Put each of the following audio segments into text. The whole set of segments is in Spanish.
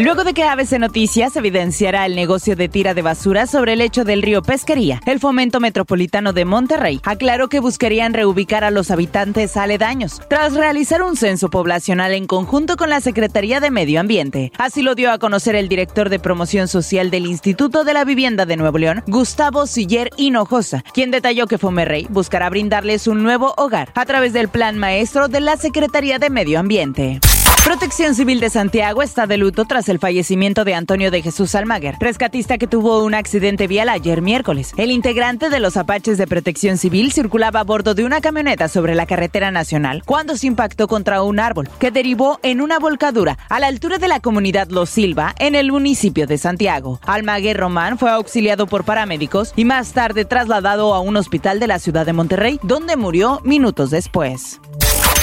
Luego de que ABC Noticias evidenciara el negocio de tira de basura sobre el lecho del río Pesquería, el Fomento Metropolitano de Monterrey aclaró que buscarían reubicar a los habitantes aledaños, tras realizar un censo poblacional en conjunto con la Secretaría de Medio Ambiente. Así lo dio a conocer el director de promoción social del Instituto de la Vivienda de Nuevo León, Gustavo Siller Hinojosa, quien detalló que Fomerrey buscará brindarles un nuevo hogar a través del plan maestro de la Secretaría de Medio Ambiente. Protección Civil de Santiago está de luto tras el fallecimiento de Antonio de Jesús Almaguer, rescatista que tuvo un accidente vial ayer miércoles. El integrante de los Apaches de Protección Civil circulaba a bordo de una camioneta sobre la carretera nacional cuando se impactó contra un árbol que derivó en una volcadura a la altura de la comunidad Los Silva en el municipio de Santiago. Almaguer Román fue auxiliado por paramédicos y más tarde trasladado a un hospital de la ciudad de Monterrey, donde murió minutos después.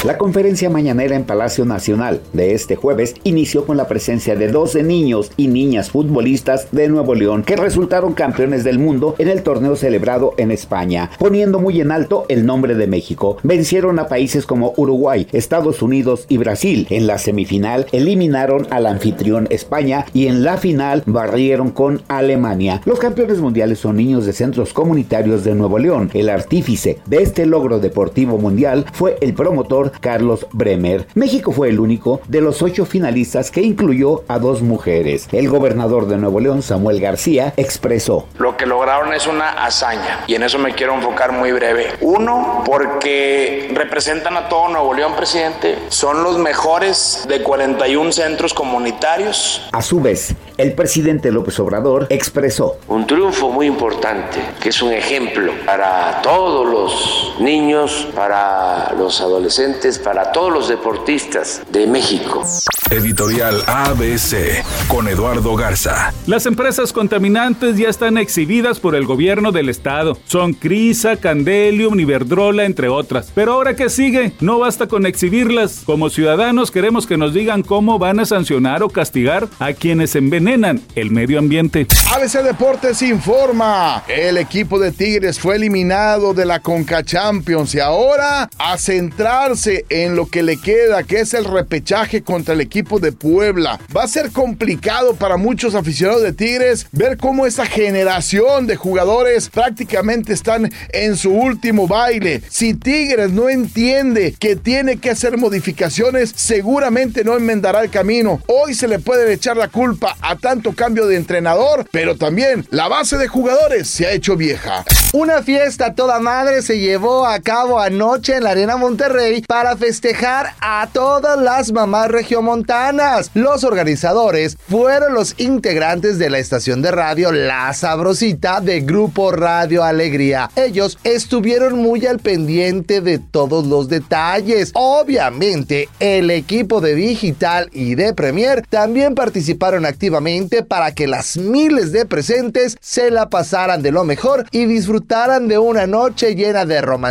La conferencia mañanera en Palacio Nacional de este jueves inició con la presencia de 12 niños y niñas futbolistas de Nuevo León que resultaron campeones del mundo en el torneo celebrado en España, poniendo muy en alto el nombre de México. Vencieron a países como Uruguay, Estados Unidos y Brasil. En la semifinal eliminaron al anfitrión España y en la final barrieron con Alemania. Los campeones mundiales son niños de centros comunitarios de Nuevo León. El artífice de este logro deportivo mundial fue el promotor Carlos Bremer. México fue el único de los ocho finalistas que incluyó a dos mujeres. El gobernador de Nuevo León, Samuel García, expresó. Lo que lograron es una hazaña y en eso me quiero enfocar muy breve. Uno, porque representan a todo Nuevo León, presidente. Son los mejores de 41 centros comunitarios. A su vez, el presidente López Obrador expresó. Un triunfo muy importante, que es un ejemplo para todos los niños, para los adolescentes, para todos los deportistas de México. Editorial ABC con Eduardo Garza. Las empresas contaminantes ya están exhibidas por el gobierno del estado. Son Crisa, Candelium, Iberdrola, entre otras. Pero ahora que sigue, no basta con exhibirlas. Como ciudadanos queremos que nos digan cómo van a sancionar o castigar a quienes envenenan el medio ambiente. ABC Deportes informa. El equipo de Tigres fue eliminado de la Conca Champions y ahora a centrarse en lo que le queda, que es el repechaje contra el equipo de Puebla. Va a ser complicado para muchos aficionados de Tigres ver cómo esa generación de jugadores prácticamente están en su último baile. Si Tigres no entiende que tiene que hacer modificaciones, seguramente no enmendará el camino. Hoy se le puede echar la culpa a tanto cambio de entrenador, pero también la base de jugadores se ha hecho vieja. Una fiesta toda madre se llevó a cabo anoche en la Arena Monterrey para festejar a todas las mamás regiomontanas los organizadores fueron los integrantes de la estación de radio La Sabrosita de Grupo Radio Alegría. Ellos estuvieron muy al pendiente de todos los detalles. Obviamente, el equipo de digital y de Premier también participaron activamente para que las miles de presentes se la pasaran de lo mejor y disfrutaran de una noche llena de romanticismo,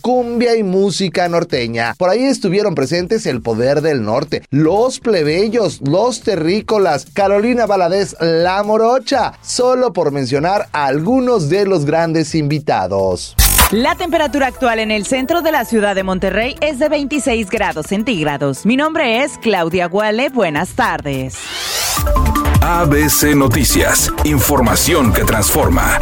cumbia y música norteña. Por ahí estuvieron presentes el poder del norte los plebeyos, los terrícolas, Carolina Valadez, La Morocha, solo por mencionar algunos de los grandes invitados. La temperatura actual en el centro de la ciudad de Monterrey es de 26 grados centígrados. Mi nombre es Claudia Guale. Buenas tardes. ABC Noticias. Información que transforma.